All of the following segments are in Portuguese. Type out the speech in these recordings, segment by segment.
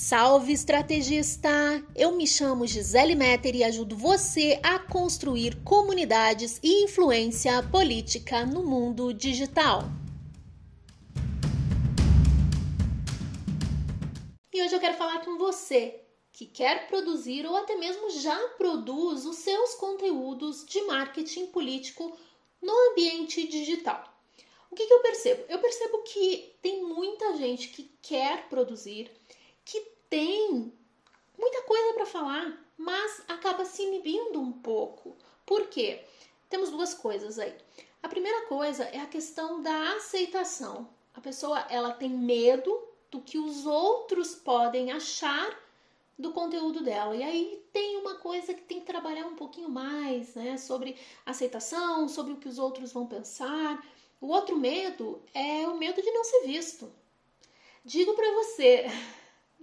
Salve estrategista! Eu me chamo Gisele Metter e ajudo você a construir comunidades e influência política no mundo digital. E hoje eu quero falar com você que quer produzir ou até mesmo já produz os seus conteúdos de marketing político no ambiente digital. O que, que eu percebo? Eu percebo que tem muita gente que quer produzir que tem muita coisa para falar, mas acaba se inibindo um pouco. Por quê? Temos duas coisas aí. A primeira coisa é a questão da aceitação. A pessoa ela tem medo do que os outros podem achar do conteúdo dela. E aí tem uma coisa que tem que trabalhar um pouquinho mais, né, sobre aceitação, sobre o que os outros vão pensar. O outro medo é o medo de não ser visto. Digo para você,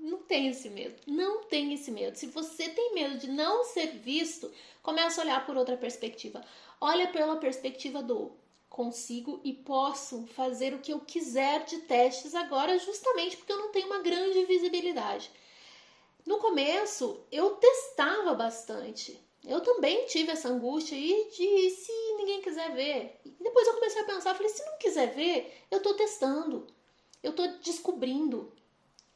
não tem esse medo. Não tem esse medo. Se você tem medo de não ser visto, começa a olhar por outra perspectiva. Olha pela perspectiva do consigo e posso fazer o que eu quiser de testes agora, justamente porque eu não tenho uma grande visibilidade. No começo, eu testava bastante. Eu também tive essa angústia e de se ninguém quiser ver. E depois eu comecei a pensar, falei, se não quiser ver, eu estou testando. Eu estou descobrindo.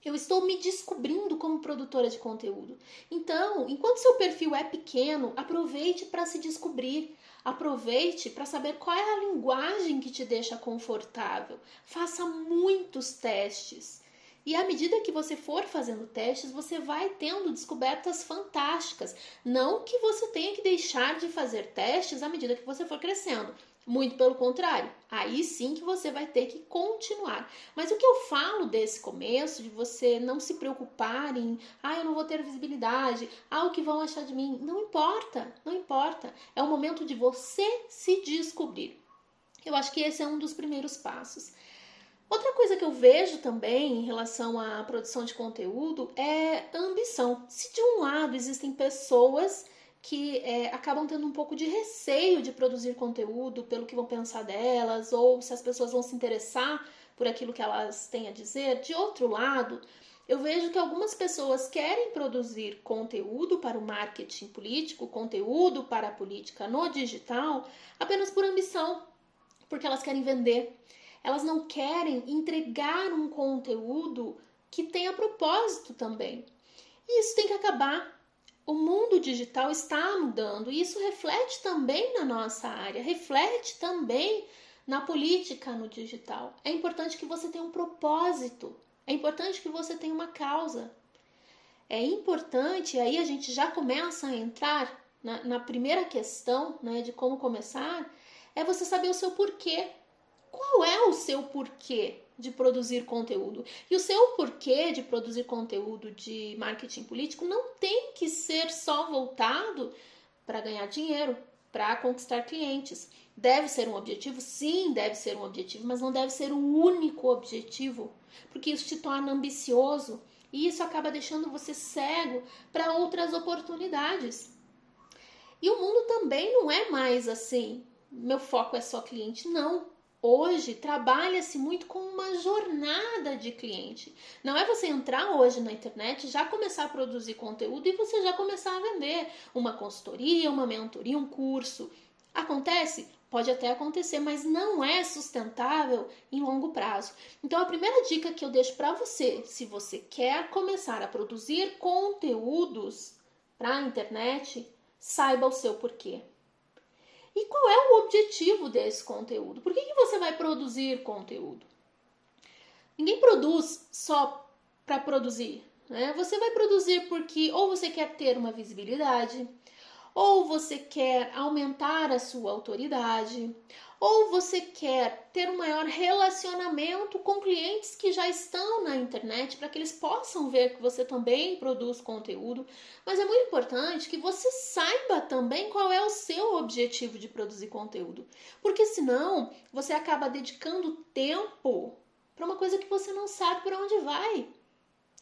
Eu estou me descobrindo como produtora de conteúdo. Então, enquanto seu perfil é pequeno, aproveite para se descobrir. Aproveite para saber qual é a linguagem que te deixa confortável. Faça muitos testes. E à medida que você for fazendo testes, você vai tendo descobertas fantásticas. Não que você tenha que deixar de fazer testes à medida que você for crescendo. Muito pelo contrário, aí sim que você vai ter que continuar. Mas o que eu falo desse começo, de você não se preocupar em, ah, eu não vou ter visibilidade, ah, o que vão achar de mim? Não importa, não importa. É o momento de você se descobrir. Eu acho que esse é um dos primeiros passos. Outra coisa que eu vejo também em relação à produção de conteúdo é ambição. Se de um lado existem pessoas que é, acabam tendo um pouco de receio de produzir conteúdo pelo que vão pensar delas, ou se as pessoas vão se interessar por aquilo que elas têm a dizer. De outro lado, eu vejo que algumas pessoas querem produzir conteúdo para o marketing político, conteúdo para a política no digital, apenas por ambição, porque elas querem vender. Elas não querem entregar um conteúdo que tenha propósito também. E isso tem que acabar o mundo digital está mudando e isso reflete também na nossa área, reflete também na política no digital. É importante que você tenha um propósito, é importante que você tenha uma causa. É importante, aí a gente já começa a entrar na, na primeira questão né, de como começar, é você saber o seu porquê. Qual é o seu porquê? de produzir conteúdo. E o seu porquê de produzir conteúdo de marketing político não tem que ser só voltado para ganhar dinheiro, para conquistar clientes. Deve ser um objetivo? Sim, deve ser um objetivo, mas não deve ser o único objetivo, porque isso te torna ambicioso e isso acaba deixando você cego para outras oportunidades. E o mundo também não é mais assim. Meu foco é só cliente, não. Hoje trabalha-se muito com uma jornada de cliente. Não é você entrar hoje na internet, já começar a produzir conteúdo e você já começar a vender uma consultoria, uma mentoria, um curso. Acontece? Pode até acontecer, mas não é sustentável em longo prazo. Então, a primeira dica que eu deixo para você, se você quer começar a produzir conteúdos para a internet, saiba o seu porquê. E qual é o objetivo desse conteúdo? Por que, que você vai produzir conteúdo? Ninguém produz só para produzir. Né? Você vai produzir porque ou você quer ter uma visibilidade, ou você quer aumentar a sua autoridade, ou você quer ter um maior relacionamento com clientes que já estão na internet para que eles possam ver que você também produz conteúdo. Mas é muito importante que você saiba também qual é o seu objetivo de produzir conteúdo, porque senão você acaba dedicando tempo para uma coisa que você não sabe para onde vai.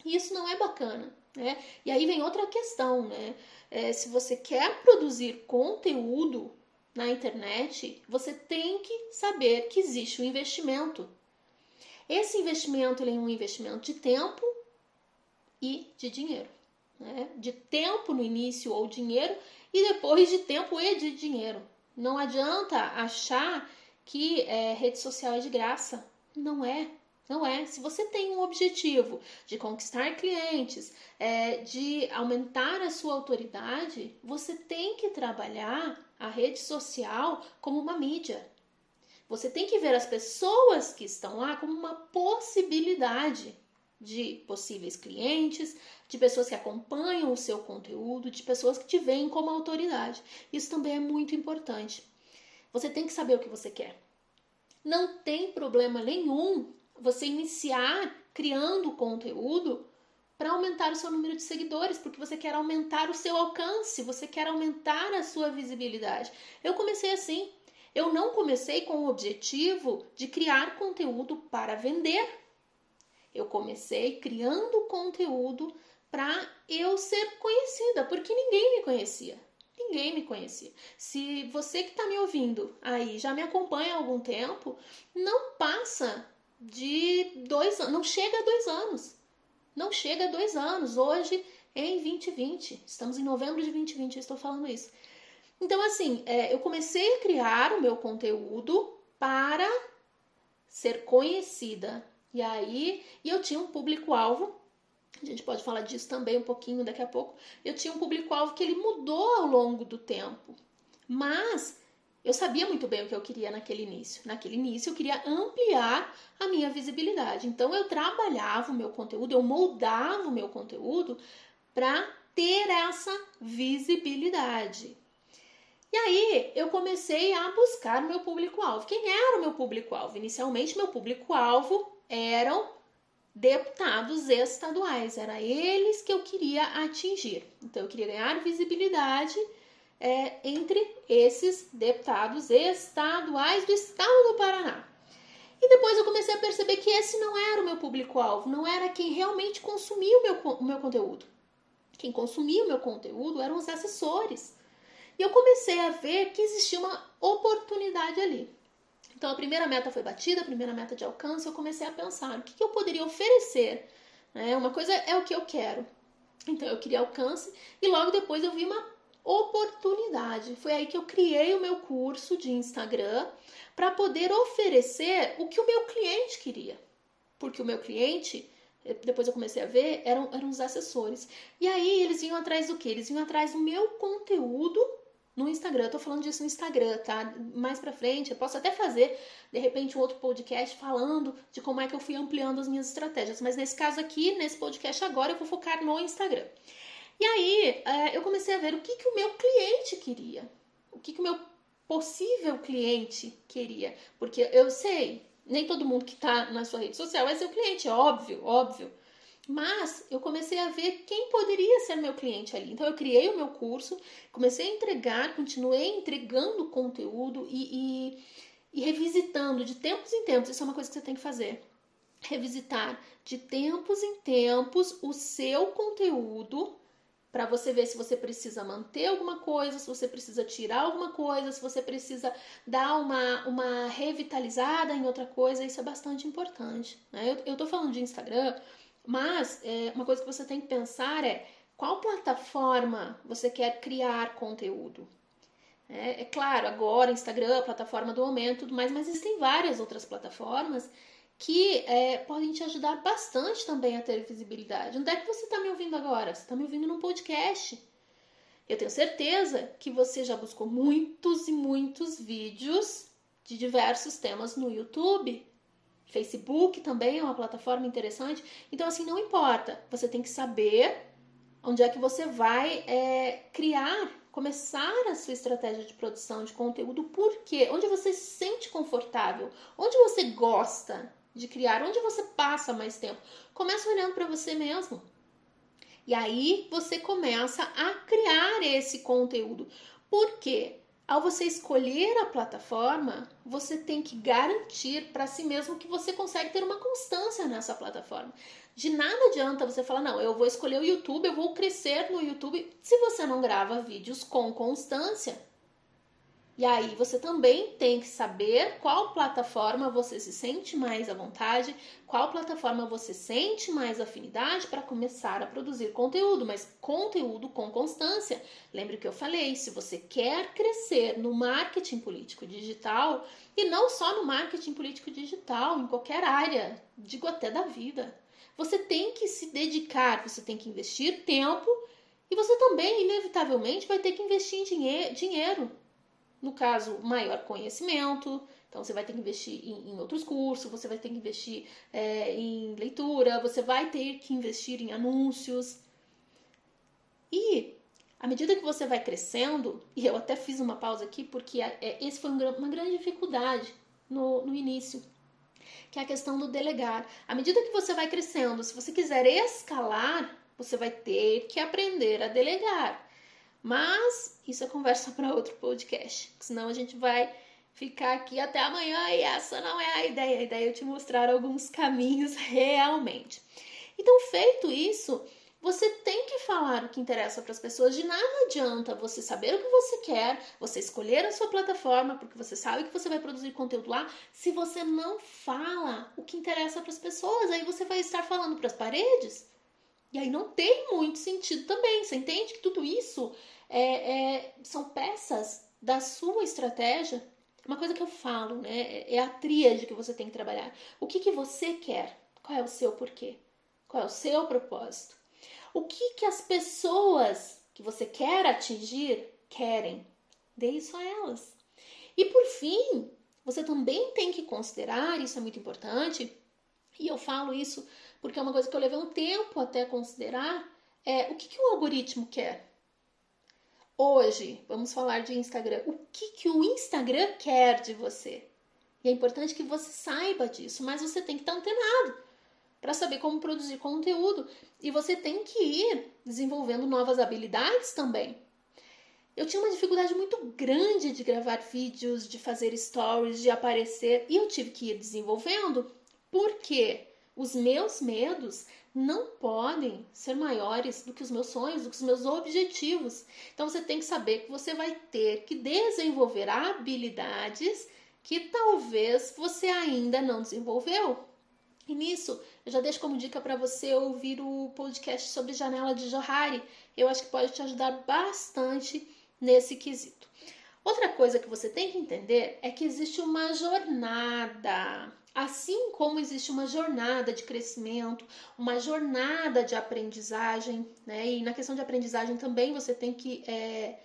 E isso não é bacana. Né? E aí vem outra questão, né? É, se você quer produzir conteúdo na internet, você tem que saber que existe um investimento. Esse investimento é um investimento de tempo e de dinheiro. Né? De tempo no início ou dinheiro e depois de tempo e de dinheiro. Não adianta achar que é, rede social é de graça. Não é. Não é. Se você tem um objetivo de conquistar clientes, é, de aumentar a sua autoridade, você tem que trabalhar a rede social como uma mídia. Você tem que ver as pessoas que estão lá como uma possibilidade de possíveis clientes, de pessoas que acompanham o seu conteúdo, de pessoas que te veem como autoridade. Isso também é muito importante. Você tem que saber o que você quer. Não tem problema nenhum você iniciar criando conteúdo para aumentar o seu número de seguidores, porque você quer aumentar o seu alcance, você quer aumentar a sua visibilidade. Eu comecei assim. Eu não comecei com o objetivo de criar conteúdo para vender. Eu comecei criando conteúdo para eu ser conhecida, porque ninguém me conhecia. Ninguém me conhecia. Se você que está me ouvindo aí já me acompanha há algum tempo, não passa de dois anos, não chega a dois anos. Não chega a dois anos. Hoje, em 2020, estamos em novembro de 2020, eu estou falando isso. Então, assim, é, eu comecei a criar o meu conteúdo para ser conhecida. E aí, e eu tinha um público-alvo a gente pode falar disso também um pouquinho daqui a pouco. Eu tinha um público-alvo que ele mudou ao longo do tempo, mas eu sabia muito bem o que eu queria naquele início. Naquele início eu queria ampliar a minha visibilidade. Então eu trabalhava o meu conteúdo, eu moldava o meu conteúdo para ter essa visibilidade. E aí eu comecei a buscar o meu público-alvo. Quem era o meu público-alvo? Inicialmente, meu público-alvo eram deputados estaduais. Era eles que eu queria atingir. Então, eu queria ganhar visibilidade é, entre esses deputados estaduais do estado do Paraná. E depois eu comecei a perceber que esse não era o meu público-alvo, não era quem realmente consumia o meu, o meu conteúdo. Quem consumia o meu conteúdo eram os assessores. E eu comecei a ver que existia uma oportunidade ali. Então a primeira meta foi batida, a primeira meta de alcance, eu comecei a pensar o que, que eu poderia oferecer. Né? Uma coisa é o que eu quero. Então eu queria alcance e logo depois eu vi uma oportunidade. Foi aí que eu criei o meu curso de Instagram para poder oferecer o que o meu cliente queria. Porque o meu cliente, depois eu comecei a ver, eram, eram os assessores. E aí eles vinham atrás do que? Eles vinham atrás do meu conteúdo no Instagram. Eu tô falando disso no Instagram, tá? Mais pra frente, eu posso até fazer, de repente, um outro podcast falando de como é que eu fui ampliando as minhas estratégias. Mas nesse caso aqui, nesse podcast agora, eu vou focar no Instagram. E aí, é, eu comecei a ver o que, que o meu cliente queria. O que, que o meu possível cliente queria. Porque eu sei, nem todo mundo que tá na sua rede social é seu cliente, óbvio, óbvio. Mas eu comecei a ver quem poderia ser meu cliente ali. Então eu criei o meu curso, comecei a entregar, continuei entregando conteúdo e, e, e revisitando de tempos em tempos. Isso é uma coisa que você tem que fazer. Revisitar de tempos em tempos o seu conteúdo para você ver se você precisa manter alguma coisa, se você precisa tirar alguma coisa, se você precisa dar uma, uma revitalizada em outra coisa. Isso é bastante importante. Né? Eu, eu tô falando de Instagram mas é, uma coisa que você tem que pensar é qual plataforma você quer criar conteúdo. É, é claro, agora Instagram, plataforma do momento, mas existem várias outras plataformas que é, podem te ajudar bastante também a ter visibilidade. Onde é que você está me ouvindo agora? Você está me ouvindo num podcast. Eu tenho certeza que você já buscou muitos e muitos vídeos de diversos temas no YouTube. Facebook também é uma plataforma interessante. Então, assim, não importa. Você tem que saber onde é que você vai é, criar, começar a sua estratégia de produção de conteúdo. Por quê? Onde você se sente confortável, onde você gosta de criar, onde você passa mais tempo. Começa olhando para você mesmo. E aí você começa a criar esse conteúdo. Por quê? Ao você escolher a plataforma, você tem que garantir para si mesmo que você consegue ter uma constância nessa plataforma. De nada adianta você falar, não, eu vou escolher o YouTube, eu vou crescer no YouTube, se você não grava vídeos com constância. E aí você também tem que saber qual plataforma você se sente mais à vontade, qual plataforma você sente mais afinidade para começar a produzir conteúdo, mas conteúdo com constância. Lembre que eu falei, se você quer crescer no marketing político digital, e não só no marketing político digital, em qualquer área, digo até da vida, você tem que se dedicar, você tem que investir tempo e você também, inevitavelmente, vai ter que investir em dinheiro no caso, maior conhecimento. Então, você vai ter que investir em, em outros cursos, você vai ter que investir é, em leitura, você vai ter que investir em anúncios. E à medida que você vai crescendo, e eu até fiz uma pausa aqui porque é, esse foi um, uma grande dificuldade no, no início, que é a questão do delegar. À medida que você vai crescendo, se você quiser escalar, você vai ter que aprender a delegar. Mas isso é conversa para outro podcast, senão a gente vai ficar aqui até amanhã e essa não é a ideia. A ideia é te mostrar alguns caminhos realmente. Então, feito isso, você tem que falar o que interessa para as pessoas. De nada adianta você saber o que você quer, você escolher a sua plataforma, porque você sabe que você vai produzir conteúdo lá, se você não fala o que interessa para as pessoas. Aí você vai estar falando para as paredes e aí não tem muito sentido também. Você entende que tudo isso é, é, são peças da sua estratégia? Uma coisa que eu falo, né? É a tríade que você tem que trabalhar. O que, que você quer? Qual é o seu porquê? Qual é o seu propósito? O que, que as pessoas que você quer atingir querem? Dê isso a elas. E por fim, você também tem que considerar, isso é muito importante, e eu falo isso porque é uma coisa que eu levei um tempo até considerar, é o que, que o algoritmo quer. Hoje, vamos falar de Instagram. O que, que o Instagram quer de você? E é importante que você saiba disso, mas você tem que estar antenado para saber como produzir conteúdo. E você tem que ir desenvolvendo novas habilidades também. Eu tinha uma dificuldade muito grande de gravar vídeos, de fazer stories, de aparecer, e eu tive que ir desenvolvendo. Por quê? Os meus medos não podem ser maiores do que os meus sonhos, do que os meus objetivos. Então você tem que saber que você vai ter que desenvolver habilidades que talvez você ainda não desenvolveu. E nisso, eu já deixo como dica para você ouvir o podcast sobre janela de Johari. Eu acho que pode te ajudar bastante nesse quesito. Outra coisa que você tem que entender é que existe uma jornada Assim como existe uma jornada de crescimento, uma jornada de aprendizagem, né? E na questão de aprendizagem também você tem que é,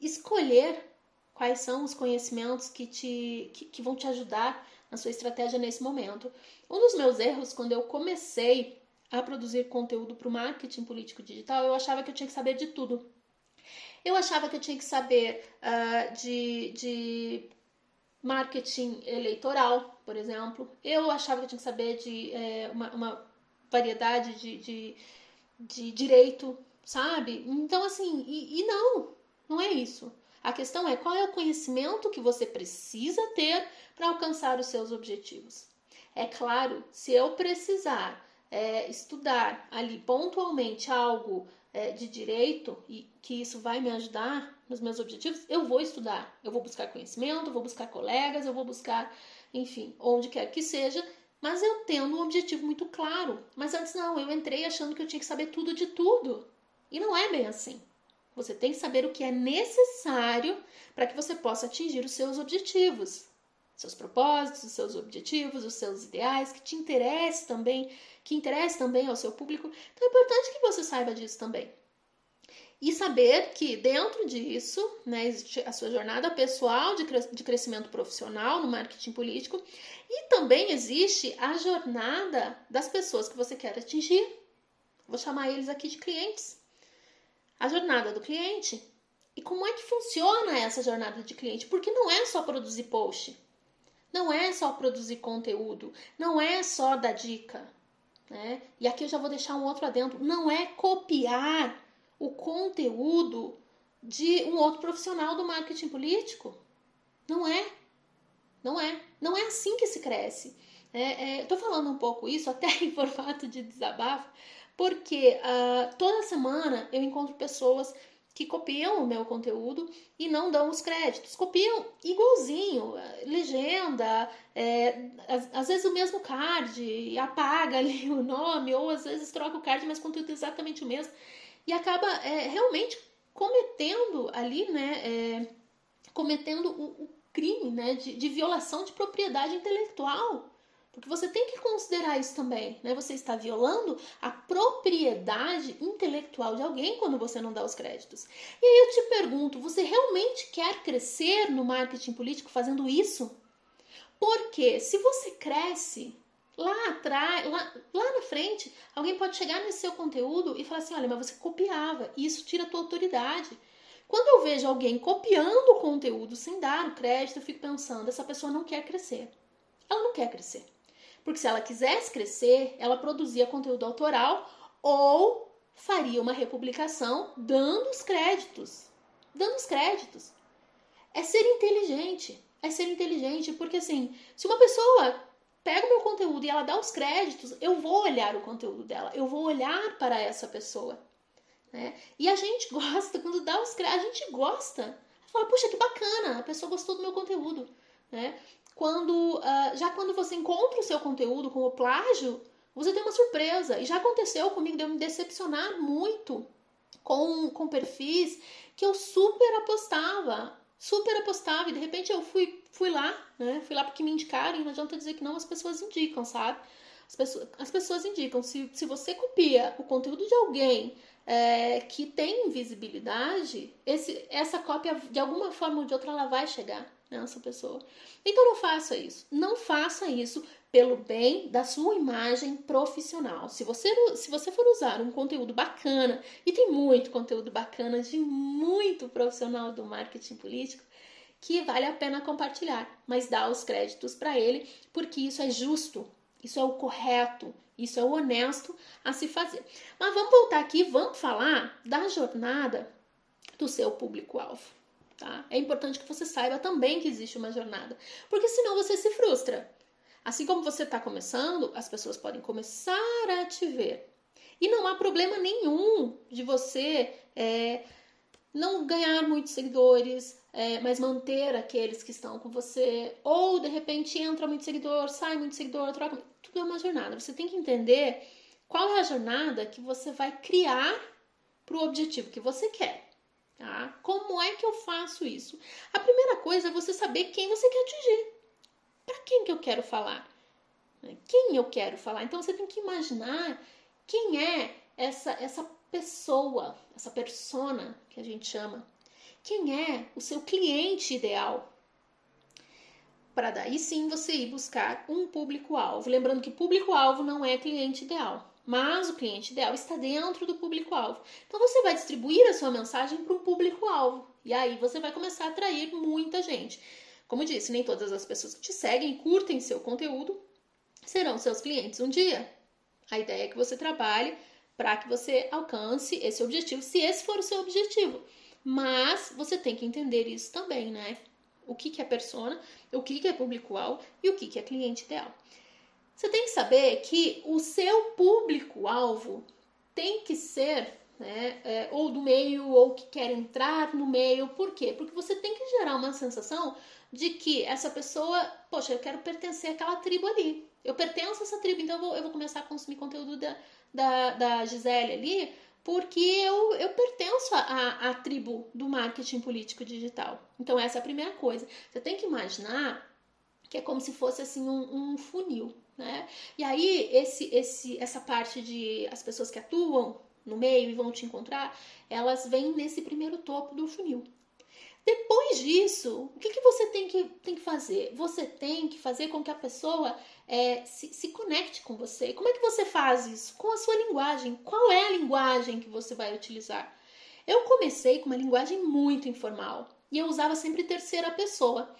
escolher quais são os conhecimentos que, te, que, que vão te ajudar na sua estratégia nesse momento. Um dos meus erros quando eu comecei a produzir conteúdo para o marketing político digital, eu achava que eu tinha que saber de tudo. Eu achava que eu tinha que saber uh, de, de marketing eleitoral, por exemplo. Eu achava que tinha que saber de é, uma, uma, variedade de, de, de, direito, sabe? Então, assim, e, e não, não é isso. A questão é qual é o conhecimento que você precisa ter para alcançar os seus objetivos. É claro, se eu precisar é, estudar ali pontualmente algo é, de direito e que isso vai me ajudar nos meus objetivos, eu vou estudar, eu vou buscar conhecimento, eu vou buscar colegas, eu vou buscar, enfim, onde quer que seja, mas eu tendo um objetivo muito claro. Mas antes não, eu entrei achando que eu tinha que saber tudo de tudo. E não é bem assim. Você tem que saber o que é necessário para que você possa atingir os seus objetivos seus propósitos, os seus objetivos, os seus ideais, que te interesse também, que interesse também ao seu público. Então é importante que você saiba disso também. E saber que dentro disso, né, existe a sua jornada pessoal de, de crescimento profissional no marketing político e também existe a jornada das pessoas que você quer atingir. Vou chamar eles aqui de clientes. A jornada do cliente. E como é que funciona essa jornada de cliente? Porque não é só produzir post. Não é só produzir conteúdo, não é só dar dica. Né? E aqui eu já vou deixar um outro adendo: não é copiar o conteúdo de um outro profissional do marketing político. Não é. Não é. Não é assim que se cresce. É, é, falando um pouco isso até em formato de desabafo, porque uh, toda semana eu encontro pessoas que copiam o meu conteúdo e não dão os créditos. Copiam igualzinho, legenda, é, às, às, vezes o mesmo card, apaga ali o nome, ou às vezes troca o card, mas conteúdo é exatamente o mesmo. E acaba é, realmente cometendo ali, né? É, cometendo o, o crime né, de, de violação de propriedade intelectual. Porque você tem que considerar isso também, né? Você está violando a propriedade intelectual de alguém quando você não dá os créditos. E aí eu te pergunto, você realmente quer crescer no marketing político fazendo isso? Porque se você cresce lá atrás, lá, lá na frente, alguém pode chegar nesse seu conteúdo e falar assim: olha, mas você copiava, e isso tira a tua autoridade. Quando eu vejo alguém copiando o conteúdo sem dar o crédito, eu fico pensando: essa pessoa não quer crescer. Ela não quer crescer. Porque se ela quisesse crescer, ela produzia conteúdo autoral ou faria uma republicação dando os créditos. Dando os créditos. É ser inteligente. É ser inteligente, porque assim, se uma pessoa pega o meu conteúdo e ela dá os créditos, eu vou olhar o conteúdo dela, eu vou olhar para essa pessoa. Né? E a gente gosta, quando dá os créditos, a gente gosta. Fala, puxa, que bacana, a pessoa gostou do meu conteúdo. Né? Quando, uh, já quando você encontra o seu conteúdo como plágio, você tem uma surpresa. E já aconteceu comigo de eu me decepcionar muito com, com perfis que eu super apostava. Super apostava. E de repente eu fui, fui lá, né? Fui lá porque me indicaram. E não adianta dizer que não, as pessoas indicam, sabe? As pessoas, as pessoas indicam. Se, se você copia o conteúdo de alguém é, que tem visibilidade, esse, essa cópia, de alguma forma ou de outra, ela vai chegar nessa pessoa. Então não faça isso. Não faça isso pelo bem da sua imagem profissional. Se você, se você for usar um conteúdo bacana, e tem muito conteúdo bacana de muito profissional do marketing político, que vale a pena compartilhar, mas dá os créditos para ele, porque isso é justo, isso é o correto, isso é o honesto a se fazer. Mas vamos voltar aqui, vamos falar da jornada do seu público-alvo. Tá? É importante que você saiba também que existe uma jornada, porque senão você se frustra. Assim como você está começando, as pessoas podem começar a te ver. E não há problema nenhum de você é, não ganhar muitos seguidores, é, mas manter aqueles que estão com você. Ou de repente entra muito seguidor, sai muito seguidor, troca. Tudo é uma jornada. Você tem que entender qual é a jornada que você vai criar para o objetivo que você quer. Tá? Como é que eu faço isso? A primeira coisa é você saber quem você quer atingir. Para quem que eu quero falar? Quem eu quero falar? Então você tem que imaginar quem é essa essa pessoa, essa persona que a gente chama. Quem é o seu cliente ideal? Para daí sim você ir buscar um público-alvo. Lembrando que público-alvo não é cliente ideal mas o cliente ideal está dentro do público-alvo. Então você vai distribuir a sua mensagem para um público-alvo e aí você vai começar a atrair muita gente. Como disse, nem todas as pessoas que te seguem curtem seu conteúdo serão seus clientes um dia. A ideia é que você trabalhe para que você alcance esse objetivo, se esse for o seu objetivo. Mas você tem que entender isso também, né? O que, que é persona, o que, que é público-alvo e o que, que é cliente ideal. Você tem que saber que o seu público-alvo tem que ser né, é, ou do meio ou que quer entrar no meio. Por quê? Porque você tem que gerar uma sensação de que essa pessoa, poxa, eu quero pertencer àquela tribo ali. Eu pertenço a essa tribo, então eu vou, eu vou começar a consumir conteúdo da, da, da Gisele ali, porque eu, eu pertenço à, tribo do marketing político digital. Então, essa é a primeira coisa. Você tem que imaginar que é como se fosse assim um, um funil. Né? E aí, esse, esse, essa parte de as pessoas que atuam no meio e vão te encontrar, elas vêm nesse primeiro topo do funil. Depois disso, o que, que você tem que, tem que fazer? Você tem que fazer com que a pessoa é, se, se conecte com você. Como é que você faz isso? Com a sua linguagem. Qual é a linguagem que você vai utilizar? Eu comecei com uma linguagem muito informal e eu usava sempre terceira pessoa.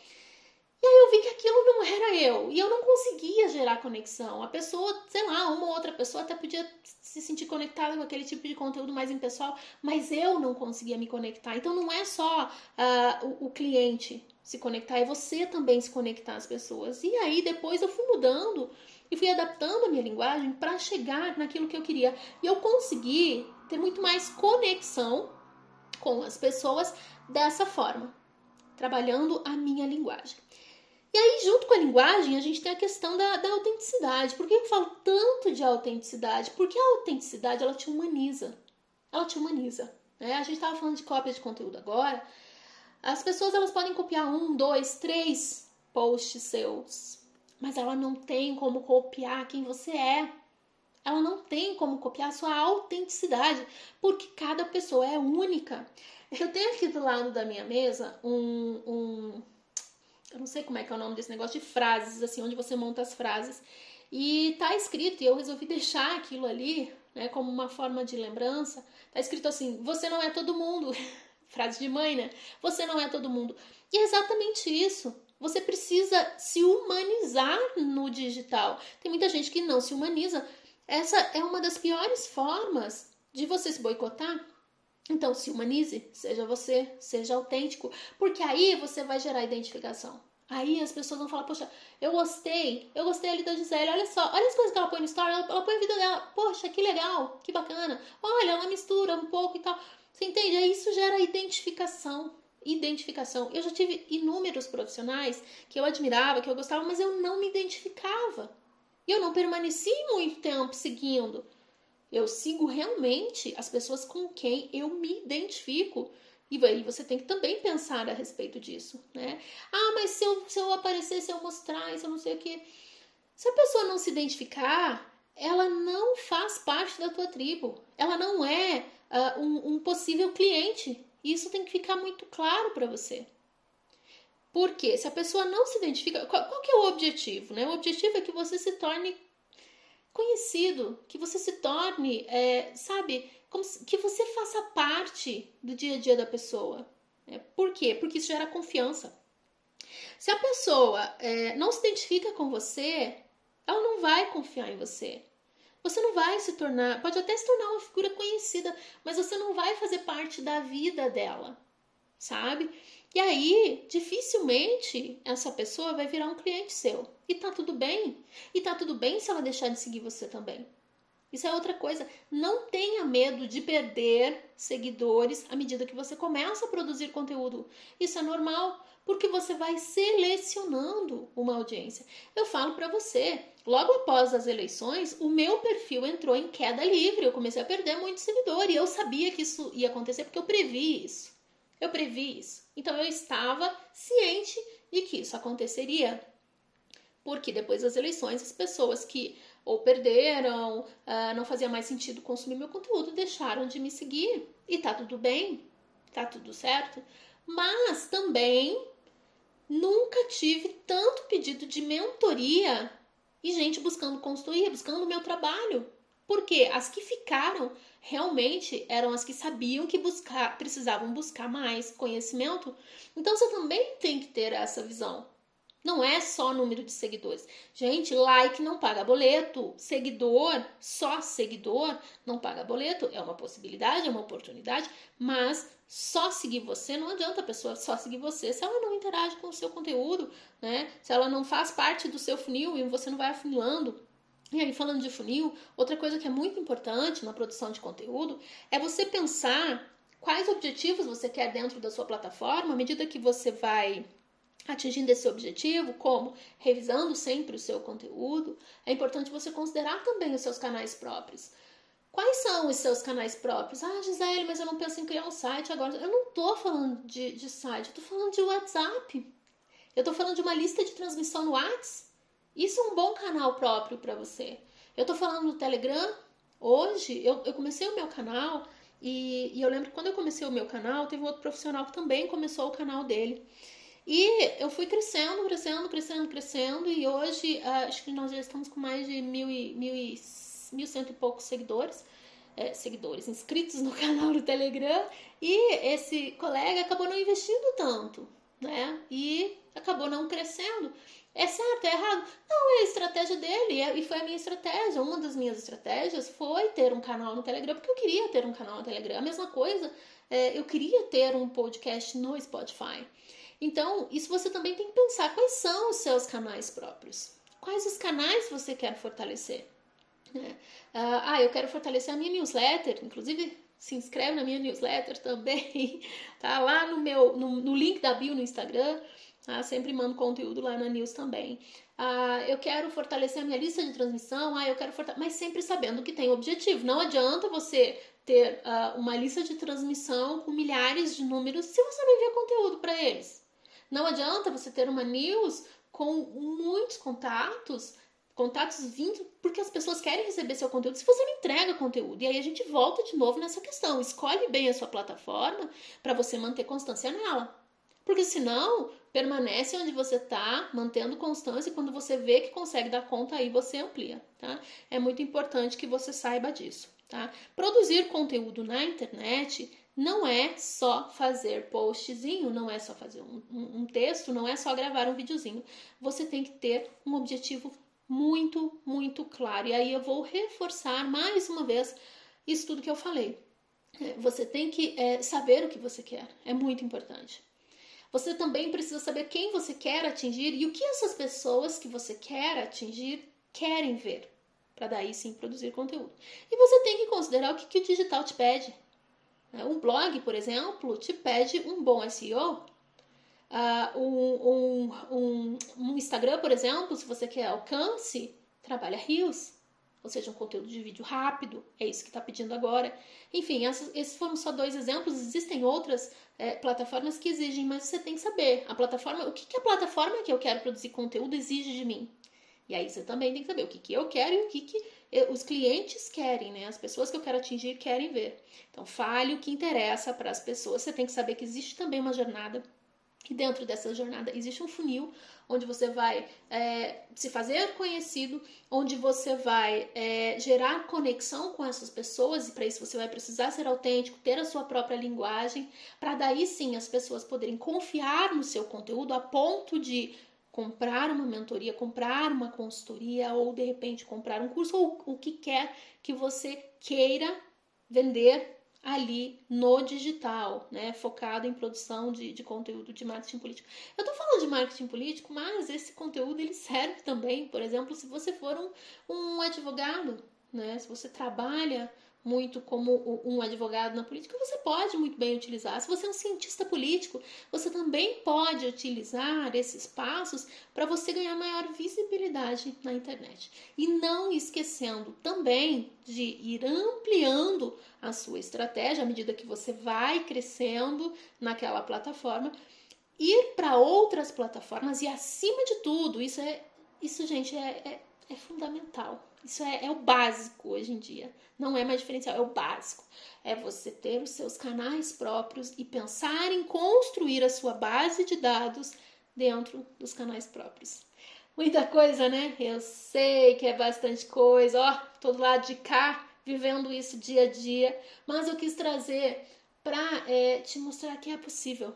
E aí eu vi que aquilo não era eu. E eu não conseguia gerar conexão. A pessoa, sei lá, uma ou outra pessoa até podia se sentir conectada com aquele tipo de conteúdo mais impessoal, mas eu não conseguia me conectar. Então não é só uh, o, o cliente se conectar, é você também se conectar às pessoas. E aí depois eu fui mudando e fui adaptando a minha linguagem para chegar naquilo que eu queria. E eu consegui ter muito mais conexão com as pessoas dessa forma, trabalhando a minha linguagem. E aí, junto com a linguagem, a gente tem a questão da, da autenticidade. Por que eu falo tanto de autenticidade? Porque a autenticidade, ela te humaniza. Ela te humaniza. Né? A gente estava falando de cópia de conteúdo agora. As pessoas, elas podem copiar um, dois, três posts seus. Mas ela não tem como copiar quem você é. Ela não tem como copiar a sua autenticidade. Porque cada pessoa é única. Eu tenho aqui do lado da minha mesa um, um eu não sei como é que é o nome desse negócio de frases, assim, onde você monta as frases. E tá escrito, e eu resolvi deixar aquilo ali, né, como uma forma de lembrança. Tá escrito assim: você não é todo mundo. Frase de mãe, né? Você não é todo mundo. E é exatamente isso. Você precisa se humanizar no digital. Tem muita gente que não se humaniza. Essa é uma das piores formas de você se boicotar então, se humanize, seja você, seja autêntico, porque aí você vai gerar identificação. Aí as pessoas vão falar, poxa, eu gostei, eu gostei ali da Gisele, olha só, olha as coisas que ela põe no story, ela, ela põe a vida dela, poxa, que legal, que bacana, olha, ela mistura um pouco e tal. Você entende? Aí isso gera identificação. Identificação. Eu já tive inúmeros profissionais que eu admirava, que eu gostava, mas eu não me identificava. E eu não permaneci muito tempo seguindo. Eu sigo realmente as pessoas com quem eu me identifico. E aí você tem que também pensar a respeito disso, né? Ah, mas se eu, se eu aparecer, se eu mostrar, se eu não sei o que. Se a pessoa não se identificar, ela não faz parte da tua tribo. Ela não é uh, um, um possível cliente. Isso tem que ficar muito claro para você. Porque se a pessoa não se identifica, qual, qual, que é o objetivo? Né? O objetivo é que você se torne conhecido, que você se torne, é, sabe, que você faça parte do dia a dia da pessoa. É, por quê? Porque isso gera confiança. Se a pessoa é, não se identifica com você, ela não vai confiar em você. Você não vai se tornar, pode até se tornar uma figura conhecida, mas você não vai fazer parte da vida dela, sabe? E aí, dificilmente essa pessoa vai virar um cliente seu. E tá tudo bem. E tá tudo bem se ela deixar de seguir você também. Isso é outra coisa. Não tenha medo de perder seguidores à medida que você começa a produzir conteúdo. Isso é normal, porque você vai selecionando uma audiência. Eu falo para você, logo após as eleições, o meu perfil entrou em queda livre. Eu comecei a perder muito seguidor e eu sabia que isso ia acontecer porque eu previ isso. Eu previ isso. Então eu estava ciente de que isso aconteceria. Porque depois das eleições, as pessoas que ou perderam, uh, não fazia mais sentido consumir meu conteúdo, deixaram de me seguir. E tá tudo bem, tá tudo certo. Mas também nunca tive tanto pedido de mentoria e gente buscando consultoria, buscando o meu trabalho. Porque as que ficaram realmente eram as que sabiam que buscar, precisavam buscar mais conhecimento. Então você também tem que ter essa visão. Não é só número de seguidores. Gente, like não paga boleto. Seguidor, só seguidor, não paga boleto. É uma possibilidade, é uma oportunidade, mas só seguir você não adianta a pessoa só seguir você se ela não interage com o seu conteúdo, né? Se ela não faz parte do seu funil e você não vai afunilando. E aí, falando de funil, outra coisa que é muito importante na produção de conteúdo é você pensar quais objetivos você quer dentro da sua plataforma à medida que você vai atingindo esse objetivo, como revisando sempre o seu conteúdo. É importante você considerar também os seus canais próprios. Quais são os seus canais próprios? Ah, Gisele, mas eu não penso em criar um site agora. Eu não tô falando de, de site, eu tô falando de WhatsApp. Eu tô falando de uma lista de transmissão no WhatsApp isso é um bom canal próprio para você. Eu tô falando no Telegram. Hoje eu, eu comecei o meu canal e, e, eu lembro que quando eu comecei o meu canal, teve outro profissional que também começou o canal dele. E eu fui crescendo, crescendo, crescendo, crescendo. E hoje uh, acho que nós já estamos com mais de mil e, mil e, mil cento e poucos seguidores. É, seguidores inscritos no canal do Telegram. E esse colega acabou não investindo tanto, né? E acabou não crescendo. É certo, é errado? Não, é a estratégia dele é, e foi a minha estratégia. Uma das minhas estratégias foi ter um canal no Telegram, porque eu queria ter um canal no Telegram. A mesma coisa, é, eu queria ter um podcast no Spotify. Então, isso você também tem que pensar quais são os seus canais próprios. Quais os canais você quer fortalecer? Né? Ah, ah, eu quero fortalecer a minha newsletter. Inclusive, se inscreve na minha newsletter também, tá? Lá no meu, no, no link da bio no Instagram, tá? Sempre mando conteúdo lá na news também. Ah, eu quero fortalecer a minha lista de transmissão, ah, eu quero mas sempre sabendo que tem objetivo. Não adianta você ter uh, uma lista de transmissão com milhares de números se você não envia conteúdo para eles. Não adianta você ter uma news com muitos contatos contatos vindo porque as pessoas querem receber seu conteúdo se você não entrega conteúdo. E aí a gente volta de novo nessa questão. Escolhe bem a sua plataforma para você manter constância nela. Porque senão, permanece onde você está, mantendo constância, e quando você vê que consegue dar conta, aí você amplia, tá? É muito importante que você saiba disso, tá? Produzir conteúdo na internet não é só fazer postzinho, não é só fazer um, um, texto, não é só gravar um videozinho. Você tem que ter um objetivo muito, muito claro. E aí eu vou reforçar mais uma vez isso tudo que eu falei. É, você tem que é, saber o que você quer, é muito importante. Você também precisa saber quem você quer atingir e o que essas pessoas que você quer atingir querem ver, para daí sim produzir conteúdo. E você tem que considerar o que, que o digital te pede. É, um blog, por exemplo, te pede um bom SEO, Uh, um, um, um, Instagram, por exemplo, se você quer alcance, trabalha Reels, ou seja, um conteúdo de vídeo rápido, é isso que está pedindo agora. Enfim, esses foram só dois exemplos, existem outras é, plataformas que exigem, mas você tem que saber a plataforma, o que, que a plataforma que eu quero produzir conteúdo exige de mim. E aí você também tem que saber o que, que eu quero e o que, que os clientes querem, né? As pessoas que eu quero atingir querem ver. Então, fale o que interessa para as pessoas. Você tem que saber que existe também uma jornada e dentro dessa jornada existe um funil onde você vai é, se fazer conhecido, onde você vai é, gerar conexão com essas pessoas, e para isso você vai precisar ser autêntico, ter a sua própria linguagem, para daí sim as pessoas poderem confiar no seu conteúdo a ponto de comprar uma mentoria, comprar uma consultoria ou de repente comprar um curso ou o que quer que você queira vender ali no digital, né, focado em produção de, de conteúdo de marketing político. Eu estou falando de marketing político, mas esse conteúdo ele serve também, por exemplo, se você for um, um advogado, né, se você trabalha muito como um advogado na política, você pode muito bem utilizar. Se você é um cientista político, você também pode utilizar esses passos para você ganhar maior visibilidade na internet. E não esquecendo também de ir ampliando a sua estratégia à medida que você vai crescendo naquela plataforma, ir para outras plataformas e acima de tudo, isso é isso, gente, é, é, é fundamental isso é, é o básico hoje em dia. Não é mais diferencial, é o básico. É você ter os seus canais próprios e pensar em construir a sua base de dados dentro dos canais próprios. Muita coisa, né? Eu sei que é bastante coisa, ó, todo lado de cá, vivendo isso dia a dia, mas eu quis trazer para é, te mostrar que é possível.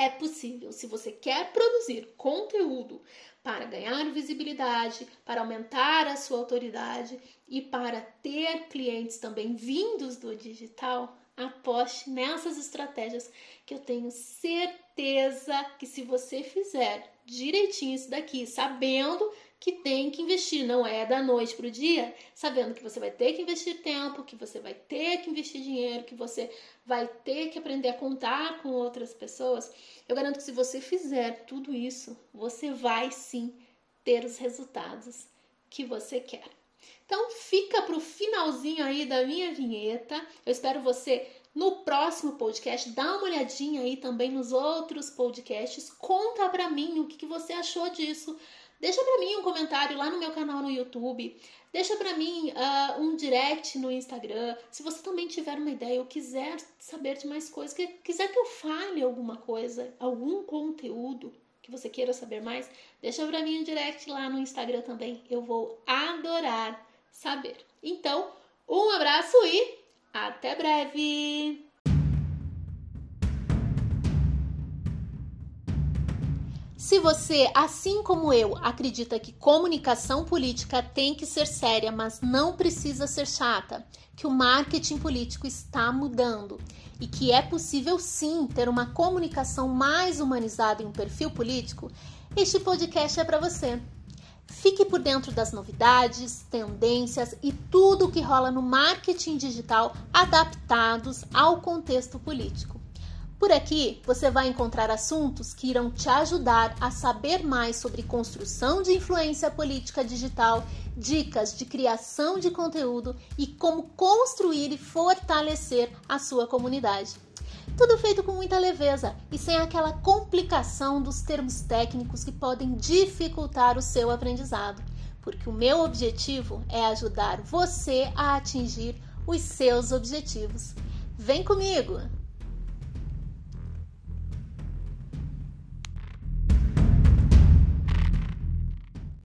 É possível, se você quer produzir conteúdo para ganhar visibilidade, para aumentar a sua autoridade e para ter clientes também vindos do digital, aposte nessas estratégias que eu tenho certeza que se você fizer direitinho isso daqui, sabendo que tem que investir, não é da noite para o dia, sabendo que você vai ter que investir tempo, que você vai ter que investir dinheiro, que você vai ter que aprender a contar com outras pessoas. Eu garanto que se você fizer tudo isso, você vai sim ter os resultados que você quer. Então fica para o finalzinho aí da minha vinheta. Eu espero você no próximo podcast. Dá uma olhadinha aí também nos outros podcasts. Conta para mim o que, que você achou disso. Deixa para mim um comentário lá no meu canal no YouTube. Deixa para mim uh, um direct no Instagram. Se você também tiver uma ideia ou quiser saber de mais coisas, que, quiser que eu fale alguma coisa, algum conteúdo que você queira saber mais, deixa para mim um direct lá no Instagram também. Eu vou adorar saber. Então, um abraço e até breve! Se você, assim como eu, acredita que comunicação política tem que ser séria, mas não precisa ser chata, que o marketing político está mudando e que é possível sim ter uma comunicação mais humanizada em um perfil político, este podcast é para você. Fique por dentro das novidades, tendências e tudo o que rola no marketing digital adaptados ao contexto político. Por aqui você vai encontrar assuntos que irão te ajudar a saber mais sobre construção de influência política digital, dicas de criação de conteúdo e como construir e fortalecer a sua comunidade. Tudo feito com muita leveza e sem aquela complicação dos termos técnicos que podem dificultar o seu aprendizado, porque o meu objetivo é ajudar você a atingir os seus objetivos. Vem comigo!